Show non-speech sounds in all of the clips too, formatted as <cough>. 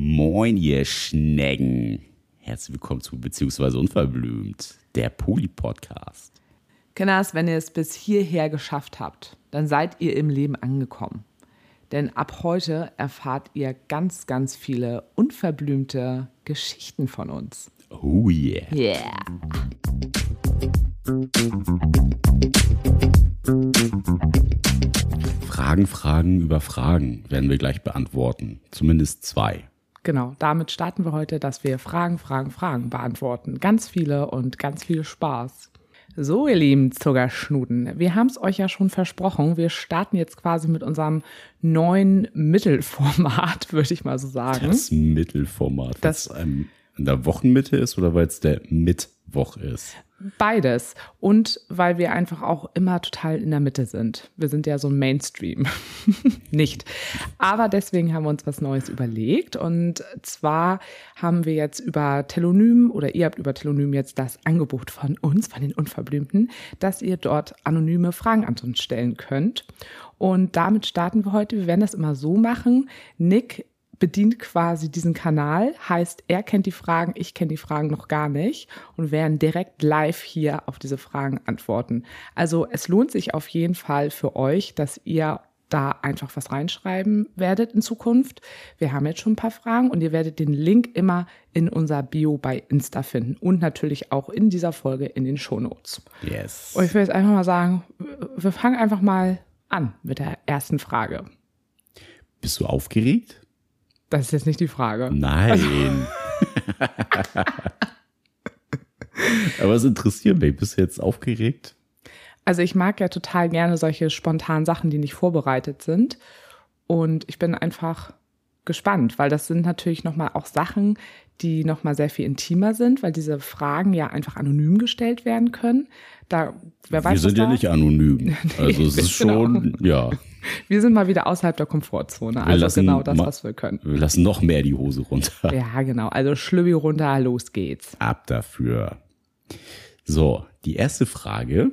Moin, ihr Schnecken. Herzlich willkommen zu Beziehungsweise Unverblümt, der Poli-Podcast. Kinders, wenn ihr es bis hierher geschafft habt, dann seid ihr im Leben angekommen. Denn ab heute erfahrt ihr ganz, ganz viele unverblümte Geschichten von uns. Oh yeah. Yeah. Fragen, Fragen über Fragen werden wir gleich beantworten. Zumindest zwei. Genau, damit starten wir heute, dass wir Fragen, Fragen, Fragen beantworten. Ganz viele und ganz viel Spaß. So, ihr lieben Zuckerschnuten, wir haben es euch ja schon versprochen. Wir starten jetzt quasi mit unserem neuen Mittelformat, <laughs> würde ich mal so sagen. Das Mittelformat, Das- das ähm, in der Wochenmitte ist oder weil es der Mittwoch ist? Beides. Und weil wir einfach auch immer total in der Mitte sind. Wir sind ja so Mainstream. <laughs> Nicht. Aber deswegen haben wir uns was Neues überlegt. Und zwar haben wir jetzt über Telonym oder ihr habt über Telonym jetzt das Angebot von uns, von den Unverblümten, dass ihr dort anonyme Fragen an uns stellen könnt. Und damit starten wir heute. Wir werden das immer so machen. Nick bedient quasi diesen Kanal, heißt, er kennt die Fragen, ich kenne die Fragen noch gar nicht und werden direkt live hier auf diese Fragen antworten. Also es lohnt sich auf jeden Fall für euch, dass ihr da einfach was reinschreiben werdet in Zukunft. Wir haben jetzt schon ein paar Fragen und ihr werdet den Link immer in unser Bio bei Insta finden und natürlich auch in dieser Folge in den Shownotes. Yes. Und ich will jetzt einfach mal sagen, wir fangen einfach mal an mit der ersten Frage. Bist du aufgeregt? Das ist jetzt nicht die Frage. Nein. <laughs> Aber es interessiert mich. Bist du jetzt aufgeregt? Also ich mag ja total gerne solche spontanen Sachen, die nicht vorbereitet sind. Und ich bin einfach gespannt, weil das sind natürlich nochmal auch Sachen, die nochmal sehr viel intimer sind, weil diese Fragen ja einfach anonym gestellt werden können. Da, wer weiß, wir sind ja da- nicht anonym. <laughs> Also es ist genau. schon, ja, Wir sind mal wieder außerhalb der Komfortzone. Also lassen genau das, was wir können. wir lassen noch mehr die Hose runter. Ja, genau. Also Schlübbi runter, los geht's. Ab dafür. So, die erste Frage.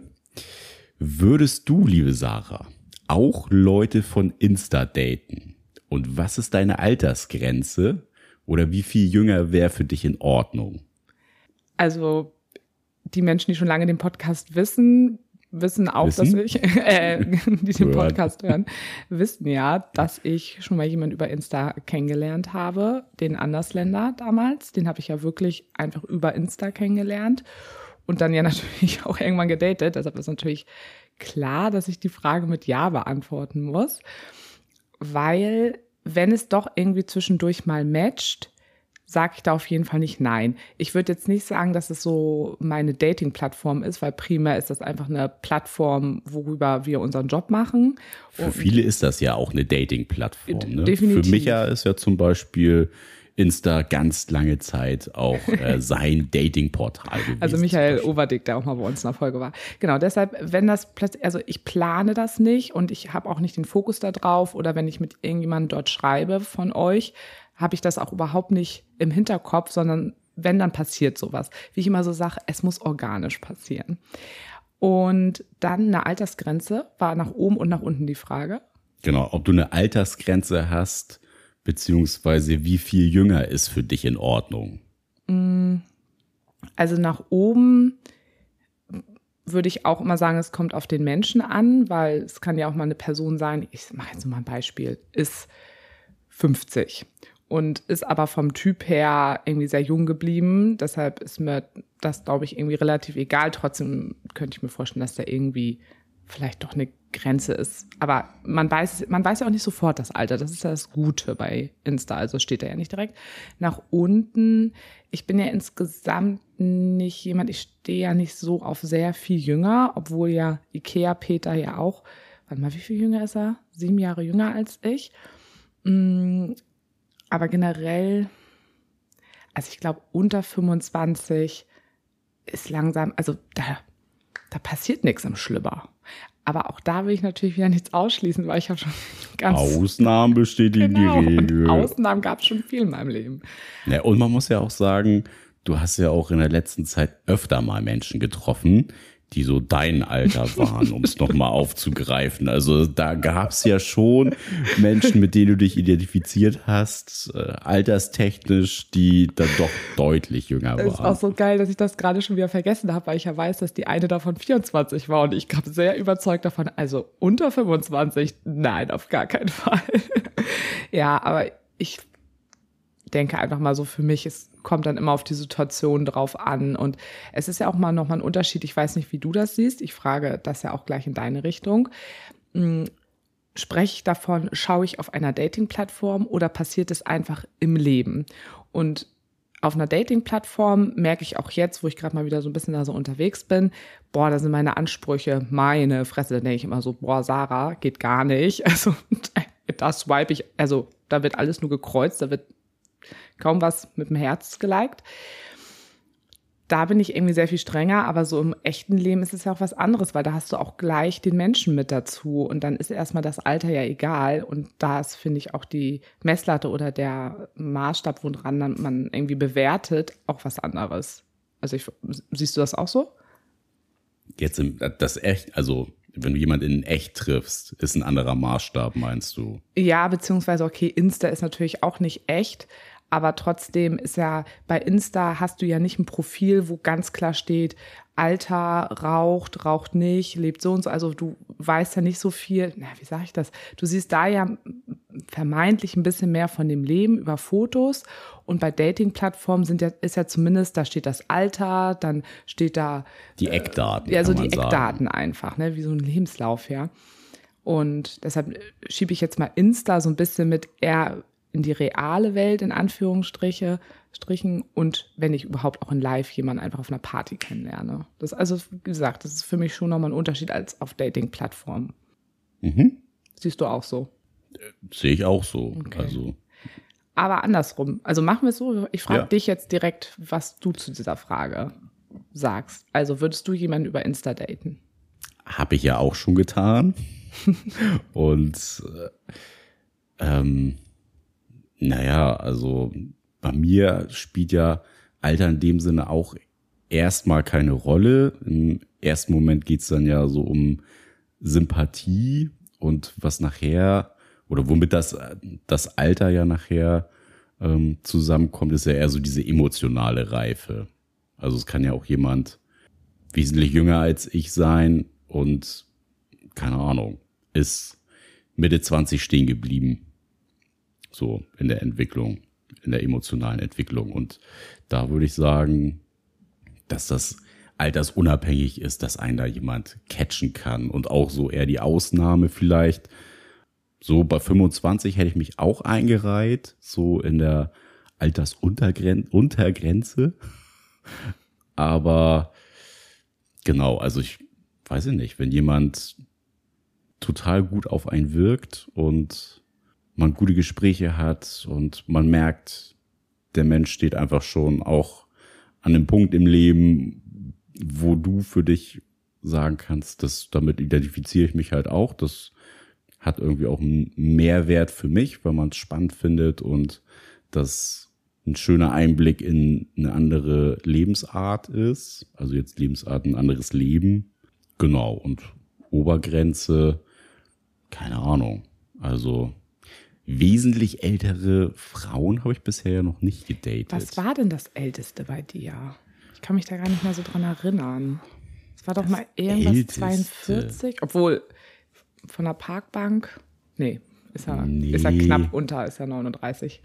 Würdest du, liebe Sarah, auch Leute von Insta daten? Und was ist deine Altersgrenze? Oder wie viel jünger wäre für dich in Ordnung? Also die Menschen, die schon lange den Podcast wissen, wissen auch, Wissen? dass ich, <laughs> äh, die den. Podcast hören, wissen ja, dass ich schon mal jemanden über Insta kennengelernt habe, den Andersländer damals. Den habe ich ja wirklich einfach über Insta kennengelernt und dann ja <laughs> natürlich auch irgendwann gedatet. Deshalb ist natürlich klar, dass ich die Frage mit Ja beantworten muss, weil wenn es doch irgendwie zwischendurch mal matcht, sage ich da auf jeden Fall nicht nein. Ich würde jetzt nicht sagen, dass es so meine Dating-Plattform ist, weil primär ist das einfach eine Plattform, worüber wir unseren Job machen. Für viele ist das ja auch eine Dating-Plattform. Ne? definitiv. Für Micha ist ja zum Beispiel Insta ganz lange Zeit auch äh, <laughs> sein Dating-Portal gewesen. Also Michael Overdick, der auch mal bei uns in der Folge war. Genau, deshalb, wenn das plötzlich, also ich plane das nicht und ich habe auch nicht den Fokus da drauf oder wenn ich mit irgendjemandem dort schreibe von euch, habe ich das auch überhaupt nicht im Hinterkopf, sondern wenn, dann passiert sowas. Wie ich immer so sage, es muss organisch passieren. Und dann eine Altersgrenze war nach oben und nach unten die Frage. Genau, ob du eine Altersgrenze hast, beziehungsweise wie viel jünger ist für dich in Ordnung. Also nach oben würde ich auch immer sagen, es kommt auf den Menschen an, weil es kann ja auch mal eine Person sein, ich mache jetzt mal ein Beispiel, ist 50 und ist aber vom Typ her irgendwie sehr jung geblieben. Deshalb ist mir das, glaube ich, irgendwie relativ egal. Trotzdem könnte ich mir vorstellen, dass da irgendwie vielleicht doch eine Grenze ist. Aber man weiß, man weiß ja auch nicht sofort das Alter. Das ist ja das Gute bei Insta. Also steht da ja nicht direkt. Nach unten. Ich bin ja insgesamt nicht jemand, ich stehe ja nicht so auf sehr viel jünger, obwohl ja Ikea Peter ja auch, warte mal, wie viel jünger ist er? Sieben Jahre jünger als ich. Aber generell, also ich glaube, unter 25 ist langsam, also da, da passiert nichts im Schlüpper. Aber auch da will ich natürlich wieder nichts ausschließen, weil ich habe schon <laughs> ganz Ausnahmen bestätigen genau, die Regel. Ausnahmen gab es schon viel in meinem Leben. Ja, und man muss ja auch sagen, du hast ja auch in der letzten Zeit öfter mal Menschen getroffen, die so dein Alter waren, um es nochmal aufzugreifen. Also da gab es ja schon Menschen, mit denen du dich identifiziert hast, äh, alterstechnisch, die dann doch deutlich jünger waren. Es ist auch so geil, dass ich das gerade schon wieder vergessen habe, weil ich ja weiß, dass die eine davon 24 war und ich kam sehr überzeugt davon. Also unter 25, nein, auf gar keinen Fall. <laughs> ja, aber ich denke einfach mal so für mich, es kommt dann immer auf die Situation drauf an. Und es ist ja auch mal nochmal ein Unterschied. Ich weiß nicht, wie du das siehst. Ich frage das ja auch gleich in deine Richtung. Hm, spreche ich davon, schaue ich auf einer Dating-Plattform oder passiert es einfach im Leben? Und auf einer Dating-Plattform merke ich auch jetzt, wo ich gerade mal wieder so ein bisschen da so unterwegs bin, boah, da sind meine Ansprüche, meine Fresse, da denke ich immer so, boah, Sarah, geht gar nicht. <laughs> Also da swipe ich, also da wird alles nur gekreuzt, da wird kaum was mit dem Herz geliked. Da bin ich irgendwie sehr viel strenger, aber so im echten Leben ist es ja auch was anderes, weil da hast du auch gleich den Menschen mit dazu und dann ist erstmal das Alter ja egal und da ist, finde ich, auch die Messlatte oder der Maßstab, woran man irgendwie bewertet, auch was anderes. Also ich, siehst du das auch so? Jetzt im, das echt, also wenn du jemanden in echt triffst, ist ein anderer Maßstab, meinst du? Ja, beziehungsweise, okay, Insta ist natürlich auch nicht echt, aber trotzdem ist ja bei Insta hast du ja nicht ein Profil, wo ganz klar steht, Alter, raucht, raucht nicht, lebt so und so. Also du weißt ja nicht so viel, na, wie sage ich das? Du siehst da ja vermeintlich ein bisschen mehr von dem Leben über Fotos. Und bei Dating-Plattformen sind ja, ist ja zumindest, da steht das Alter, dann steht da. Die Eckdaten. Äh, ja, so die sagen. Eckdaten einfach, ne? Wie so ein Lebenslauf, ja. Und deshalb schiebe ich jetzt mal Insta so ein bisschen mit eher in die reale Welt in Anführungsstriche Strichen und wenn ich überhaupt auch in Live jemanden einfach auf einer Party kennenlerne. Das also wie gesagt, das ist für mich schon nochmal ein Unterschied als auf Dating-Plattformen. Mhm. Siehst du auch so? Sehe ich auch so. Okay. Also. Aber andersrum. Also machen wir es so. Ich frage ja. dich jetzt direkt, was du zu dieser Frage sagst. Also würdest du jemanden über Insta daten? Habe ich ja auch schon getan. <laughs> und äh, ähm, naja, also bei mir spielt ja Alter in dem Sinne auch erstmal keine Rolle. Im ersten Moment geht's dann ja so um Sympathie und was nachher oder womit das, das Alter ja nachher ähm, zusammenkommt, ist ja eher so diese emotionale Reife. Also es kann ja auch jemand wesentlich jünger als ich sein und keine Ahnung, ist Mitte 20 stehen geblieben so in der Entwicklung, in der emotionalen Entwicklung. Und da würde ich sagen, dass das altersunabhängig ist, dass einen da jemand catchen kann und auch so eher die Ausnahme vielleicht. So bei 25 hätte ich mich auch eingereiht, so in der Altersuntergrenze. <laughs> Aber genau, also ich weiß nicht, wenn jemand total gut auf einen wirkt und man gute Gespräche hat und man merkt, der Mensch steht einfach schon auch an einem Punkt im Leben, wo du für dich sagen kannst, dass damit identifiziere ich mich halt auch. Das hat irgendwie auch einen Mehrwert für mich, weil man es spannend findet und das ein schöner Einblick in eine andere Lebensart ist. Also jetzt Lebensart, ein anderes Leben. Genau. Und Obergrenze, keine Ahnung. Also wesentlich ältere Frauen habe ich bisher ja noch nicht gedatet. Was war denn das Älteste bei dir? Ich kann mich da gar nicht mehr so dran erinnern. Es war doch das mal irgendwas Älteste. 42, obwohl von der Parkbank, nee, ist er, nee. ist er knapp unter, ist er 39.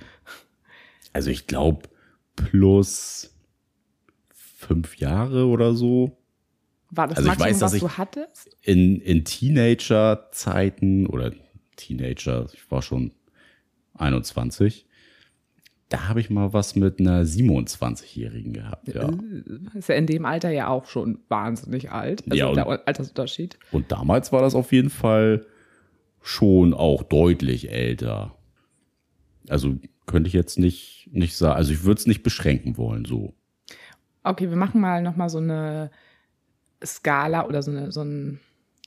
Also ich glaube plus fünf Jahre oder so. War das also Maximum, ich weiß, was du hattest? In, in Teenager-Zeiten oder Teenager, ich war schon 21. Da habe ich mal was mit einer 27-Jährigen gehabt, ja. Äh, ist ja in dem Alter ja auch schon wahnsinnig alt. Also ja, und, der Altersunterschied. Und damals war das auf jeden Fall schon auch deutlich älter. Also könnte ich jetzt nicht, nicht sagen, also ich würde es nicht beschränken wollen, so. Okay, wir machen mal nochmal so eine Skala oder so, eine, so einen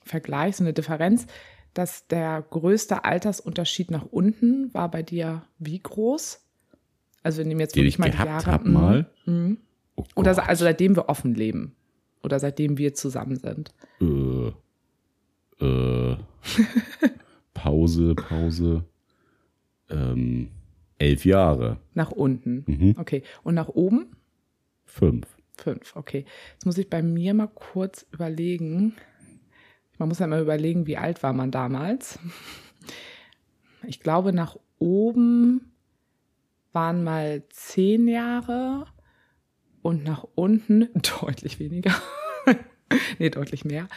Vergleich, so eine Differenz dass der größte Altersunterschied nach unten war bei dir wie groß? Also wir nehmen jetzt wirklich mal die Jahre. Hab mal. Mhm. Oh Oder also seitdem wir offen leben. oder seitdem wir zusammen sind? Äh, äh, Pause, Pause. Ähm, elf Jahre. Nach unten. Mhm. Okay. Und nach oben? Fünf. Fünf, okay. Jetzt muss ich bei mir mal kurz überlegen. Man muss ja mal überlegen, wie alt war man damals. Ich glaube, nach oben waren mal zehn Jahre und nach unten <laughs> deutlich weniger. <laughs> nee, deutlich mehr.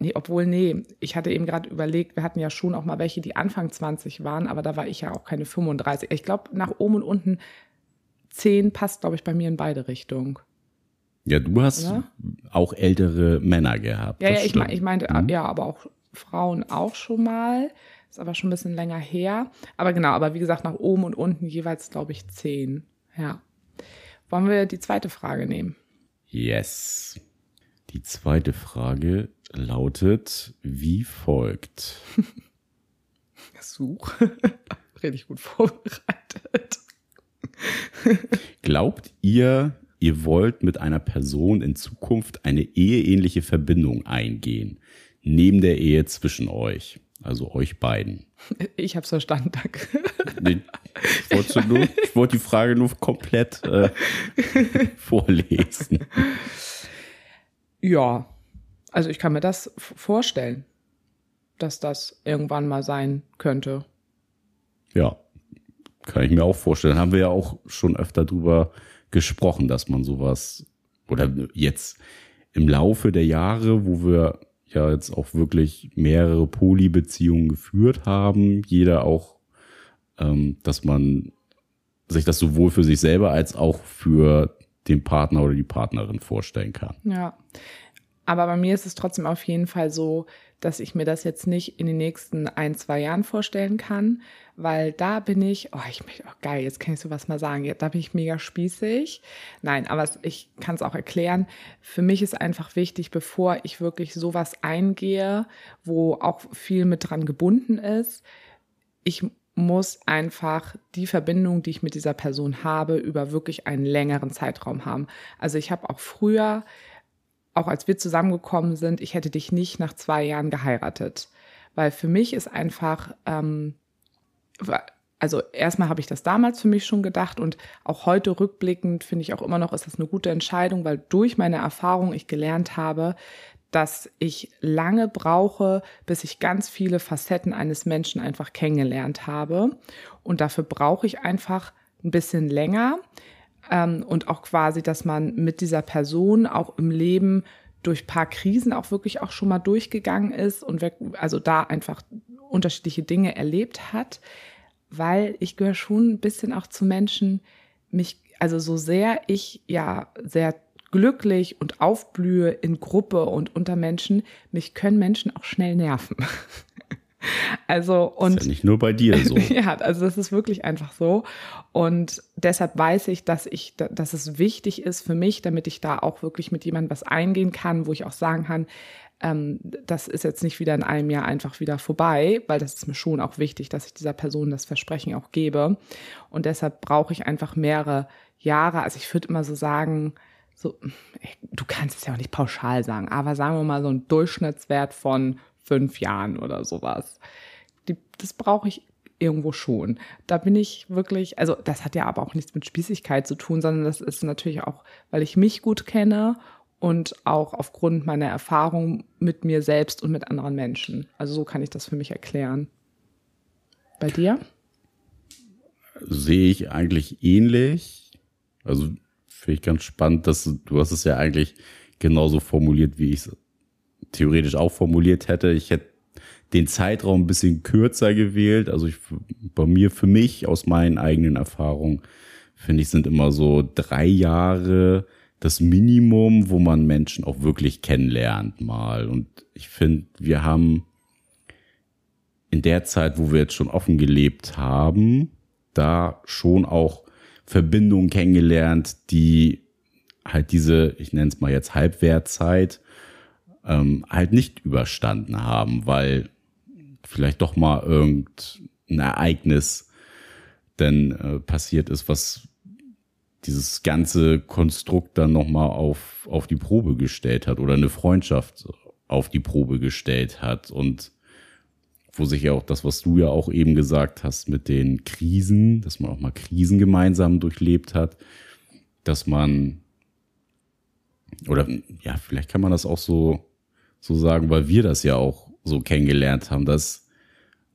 Nee, obwohl, nee, ich hatte eben gerade überlegt, wir hatten ja schon auch mal welche, die Anfang 20 waren, aber da war ich ja auch keine 35. Ich glaube, nach oben und unten 10 passt, glaube ich, bei mir in beide Richtungen. Ja, du hast Oder? auch ältere Männer gehabt. Ja, ja, ich, mein, ich meinte, Mhm. ja, aber auch Frauen auch schon mal. Ist aber schon ein bisschen länger her. Aber genau, aber wie gesagt, nach oben und unten jeweils, glaube ich, 10. Ja. Wollen wir die zweite Frage nehmen? Yes. Die zweite Frage lautet wie folgt. <laughs> Such. <laughs> Richtig gut vorbereitet. Glaubt ihr, ihr wollt mit einer Person in Zukunft eine eheähnliche Verbindung eingehen, neben der Ehe zwischen euch, also euch beiden? <laughs> Ich hab's verstanden, danke. <laughs> Nee, Ich wollte, nur, ich wollte die Frage nur komplett äh, <laughs> vorlesen. Ja, also ich kann mir das vorstellen, dass das irgendwann mal sein könnte. Ja, kann ich mir auch vorstellen. Haben wir ja auch schon öfter drüber gesprochen, dass man sowas oder jetzt im Laufe der Jahre, wo wir ja jetzt auch wirklich mehrere Polybeziehungen geführt haben, jeder auch, ähm, dass man sich das sowohl für sich selber als auch für den Partner oder die Partnerin vorstellen kann. Ja. Aber bei mir ist es trotzdem auf jeden Fall so, dass ich mir das jetzt nicht in den nächsten ein, zwei Jahren vorstellen kann, weil da bin ich, oh, ich möchte, oh geil, jetzt kann ich sowas mal sagen, ja, da bin ich mega spießig. Nein, aber ich kann es auch erklären. Für mich ist einfach wichtig, bevor ich wirklich sowas eingehe, wo auch viel mit dran gebunden ist, ich muss einfach die Verbindung, die ich mit dieser Person habe, über wirklich einen längeren Zeitraum haben. Also ich habe auch früher, auch als wir zusammengekommen sind, ich hätte dich nicht nach zwei Jahren geheiratet. Weil für mich ist einfach, ähm, also erstmal habe ich das damals für mich schon gedacht und auch heute rückblickend finde ich auch immer noch, ist das eine gute Entscheidung, weil durch meine Erfahrung ich gelernt habe, dass ich lange brauche, bis ich ganz viele Facetten eines Menschen einfach kennengelernt habe. Und dafür brauche ich einfach ein bisschen länger. Ähm, und auch quasi, dass man mit dieser Person auch im Leben durch paar Krisen auch wirklich auch schon mal durchgegangen ist und also da einfach unterschiedliche Dinge erlebt hat, weil ich gehöre schon ein bisschen auch zu Menschen, mich, also so sehr ich ja sehr glücklich und aufblühe in Gruppe und unter Menschen, mich können Menschen auch schnell nerven. <laughs> Also und ist ja nicht nur bei dir so. <laughs> ja, also das ist wirklich einfach so. Und deshalb weiß ich, dass ich, dass es wichtig ist für mich, damit ich da auch wirklich mit jemandem was eingehen kann, wo ich auch sagen kann, ähm, das ist jetzt nicht wieder in einem Jahr einfach wieder vorbei, weil das ist mir schon auch wichtig, dass ich dieser Person das Versprechen auch gebe. Und deshalb brauche ich einfach mehrere Jahre. Also ich würde immer so sagen, so, du kannst es ja auch nicht pauschal sagen, aber sagen wir mal so ein Durchschnittswert von fünf Jahren oder sowas. Die, das brauche ich irgendwo schon. Da bin ich wirklich, also das hat ja aber auch nichts mit Spießigkeit zu tun, sondern das ist natürlich auch, weil ich mich gut kenne und auch aufgrund meiner Erfahrung mit mir selbst und mit anderen Menschen. Also so kann ich das für mich erklären. Bei dir? sehe ich eigentlich ähnlich. Also finde ich ganz spannend, dass du, du hast es ja eigentlich genauso formuliert, wie ich es theoretisch auch formuliert hätte. Ich hätte den Zeitraum ein bisschen kürzer gewählt. Also ich, bei mir, für mich, aus meinen eigenen Erfahrungen, finde ich, sind immer so drei Jahre das Minimum, wo man Menschen auch wirklich kennenlernt mal. Und ich finde, wir haben in der Zeit, wo wir jetzt schon offen gelebt haben, da schon auch Verbindungen kennengelernt, die halt diese, ich nenne es mal jetzt Halbwertzeit, ähm, halt nicht überstanden haben, weil vielleicht doch mal irgendein Ereignis denn äh, passiert ist, was dieses ganze Konstrukt dann nochmal auf, auf die Probe gestellt hat oder eine Freundschaft auf die Probe gestellt hat und wo sich ja auch das, was du ja auch eben gesagt hast mit den Krisen, dass man auch mal Krisen gemeinsam durchlebt hat, dass man oder ja, vielleicht kann man das auch so so sagen, weil wir das ja auch so kennengelernt haben, dass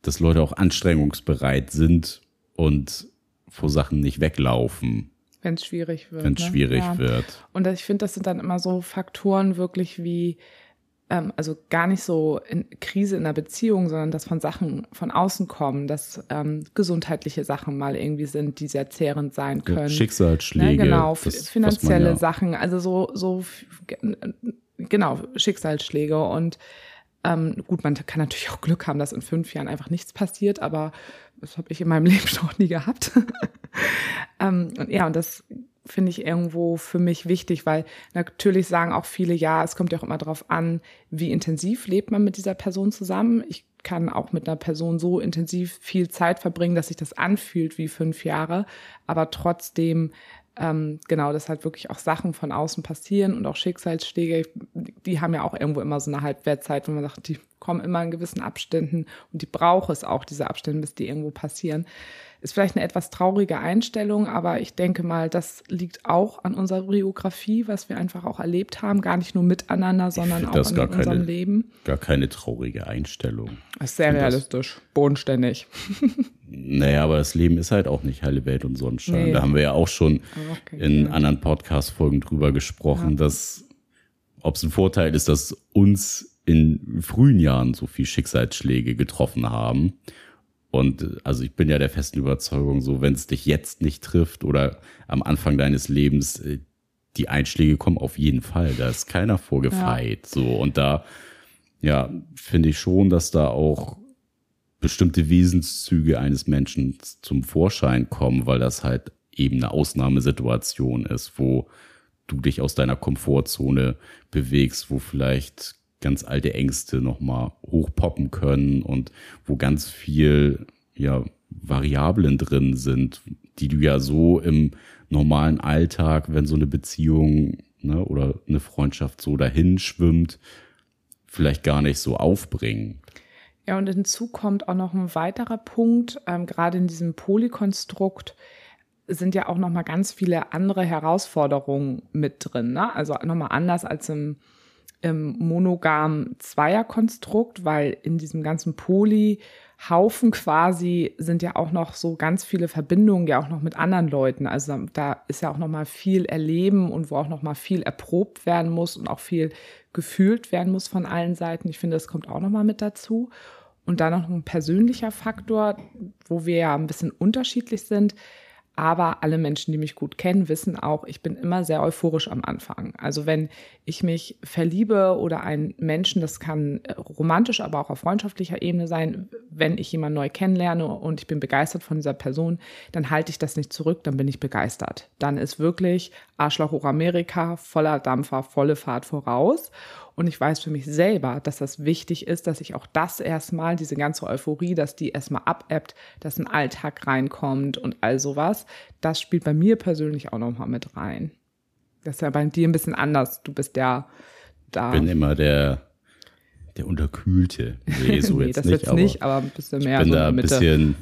dass Leute auch anstrengungsbereit sind und vor Sachen nicht weglaufen. Wenn es schwierig wird. Wenn es ne? schwierig Ja. wird. Und ich finde, das sind dann immer so Faktoren wirklich wie, ähm, also gar nicht so in Krise in der Beziehung, sondern dass von Sachen von außen kommen, dass ähm, gesundheitliche Sachen mal irgendwie sind, die sehr zehrend sein Ja, können. Schicksalsschläge. Ne, genau, das, man finanzielle ja- Sachen, also so, so, genau, Schicksalsschläge und ähm, gut, man kann natürlich auch Glück haben, dass in fünf Jahren einfach nichts passiert, aber das habe ich in meinem <laughs> Leben noch nie gehabt. <laughs> ähm, und ja, und das finde ich irgendwo für mich wichtig, weil natürlich sagen auch viele, ja, es kommt ja auch immer darauf an, wie intensiv lebt man mit dieser Person zusammen. Ich kann auch mit einer Person so intensiv viel Zeit verbringen, dass sich das anfühlt wie fünf Jahre, aber trotzdem ähm, genau, dass halt wirklich auch Sachen von außen passieren und auch Schicksalsschläge, die haben ja auch irgendwo immer so eine Halbwertzeit, wo man sagt, die kommen immer in gewissen Abständen und die braucht es auch, diese Abstände, bis die irgendwo passieren. Ist vielleicht eine etwas traurige Einstellung, aber ich denke mal, das liegt auch an unserer Biografie, was wir einfach auch erlebt haben, gar nicht nur miteinander, sondern auch das in gar unserem keine- Leben. Gar keine traurige Einstellung. Das ist sehr das- realistisch, bodenständig. <laughs> Naja, aber das Leben ist halt auch nicht heile Welt und Sonnenschein. Nee. Da haben wir ja auch schon Okay, in ja. anderen Podcast-Folgen drüber gesprochen, dass ob es ein Vorteil ist, dass uns in frühen Jahren so viel Schicksalsschläge getroffen haben. Und äh, also ich bin ja der festen Überzeugung, so wenn es dich jetzt nicht trifft oder am Anfang deines Lebens, äh, die Einschläge kommen auf jeden Fall. Da ist keiner vorgefeit. So und da ja finde ich schon, dass da auch bestimmte Wesenszüge eines Menschen zum Vorschein kommen, weil das halt eben eine Ausnahmesituation ist, wo du dich aus deiner Komfortzone bewegst, wo vielleicht ganz alte Ängste nochmal hochpoppen können und wo ganz viel, ja, Variablen drin sind, die du ja so im normalen Alltag, wenn so eine Beziehung ne, oder eine Freundschaft so dahin schwimmt, vielleicht gar nicht so aufbringen. Ja, und hinzu kommt auch noch ein weiterer Punkt, ähm, gerade in diesem Polykonstrukt sind ja auch noch mal ganz viele andere Herausforderungen mit drin. Ne? Also noch mal anders als im, im monogamen Zweierkonstrukt, weil in diesem ganzen Poly-Haufen quasi sind ja auch noch so ganz viele Verbindungen ja auch noch mit anderen Leuten. Also da ist ja auch noch mal viel erleben und wo auch noch mal viel erprobt werden muss und auch viel gefühlt werden muss von allen Seiten. Ich finde, das kommt auch noch mal mit dazu. Und dann noch ein persönlicher Faktor, wo wir ja ein bisschen unterschiedlich sind. Aber alle Menschen, die mich gut kennen, wissen auch, ich bin immer sehr euphorisch am Anfang. Also wenn ich mich verliebe oder einen Menschen, das kann äh, romantisch, aber auch auf freundschaftlicher Ebene sein, wenn ich jemanden neu kennenlerne und ich bin begeistert von dieser Person, dann halte ich das nicht zurück, dann bin ich begeistert. Dann ist wirklich Arschloch hoch Amerika, voller Dampfer, volle Fahrt voraus. Und ich weiß für mich selber, dass das wichtig ist, dass ich auch das erstmal, diese ganze Euphorie, dass die erstmal abebbt, dass ein Alltag reinkommt und all sowas. Das spielt bei mir persönlich auch nochmal mit rein. Das ist ja bei dir ein bisschen anders. Du bist ja da. bin immer der, der Unterkühlte. Nee, so <laughs> nee, jetzt das nicht, jetzt nicht, aber ein bisschen ich mehr bin so da in ein bisschen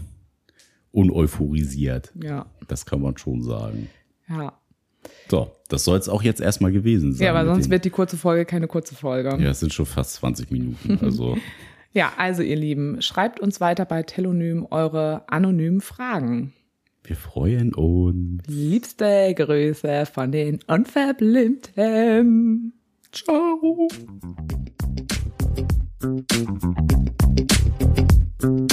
uneuphorisiert. Ja, Das kann man schon sagen. ja. So, das soll es auch jetzt erstmal gewesen sein. Ja, aber sonst wird die kurze Folge keine kurze Folge. Ja, es sind schon fast 20 Minuten. <laughs> Also, Ja, also ihr Lieben, schreibt uns weiter bei Telonym eure anonymen Fragen. wir freuen uns. Liebste Grüße von den Unverblinden. Ciao. thank you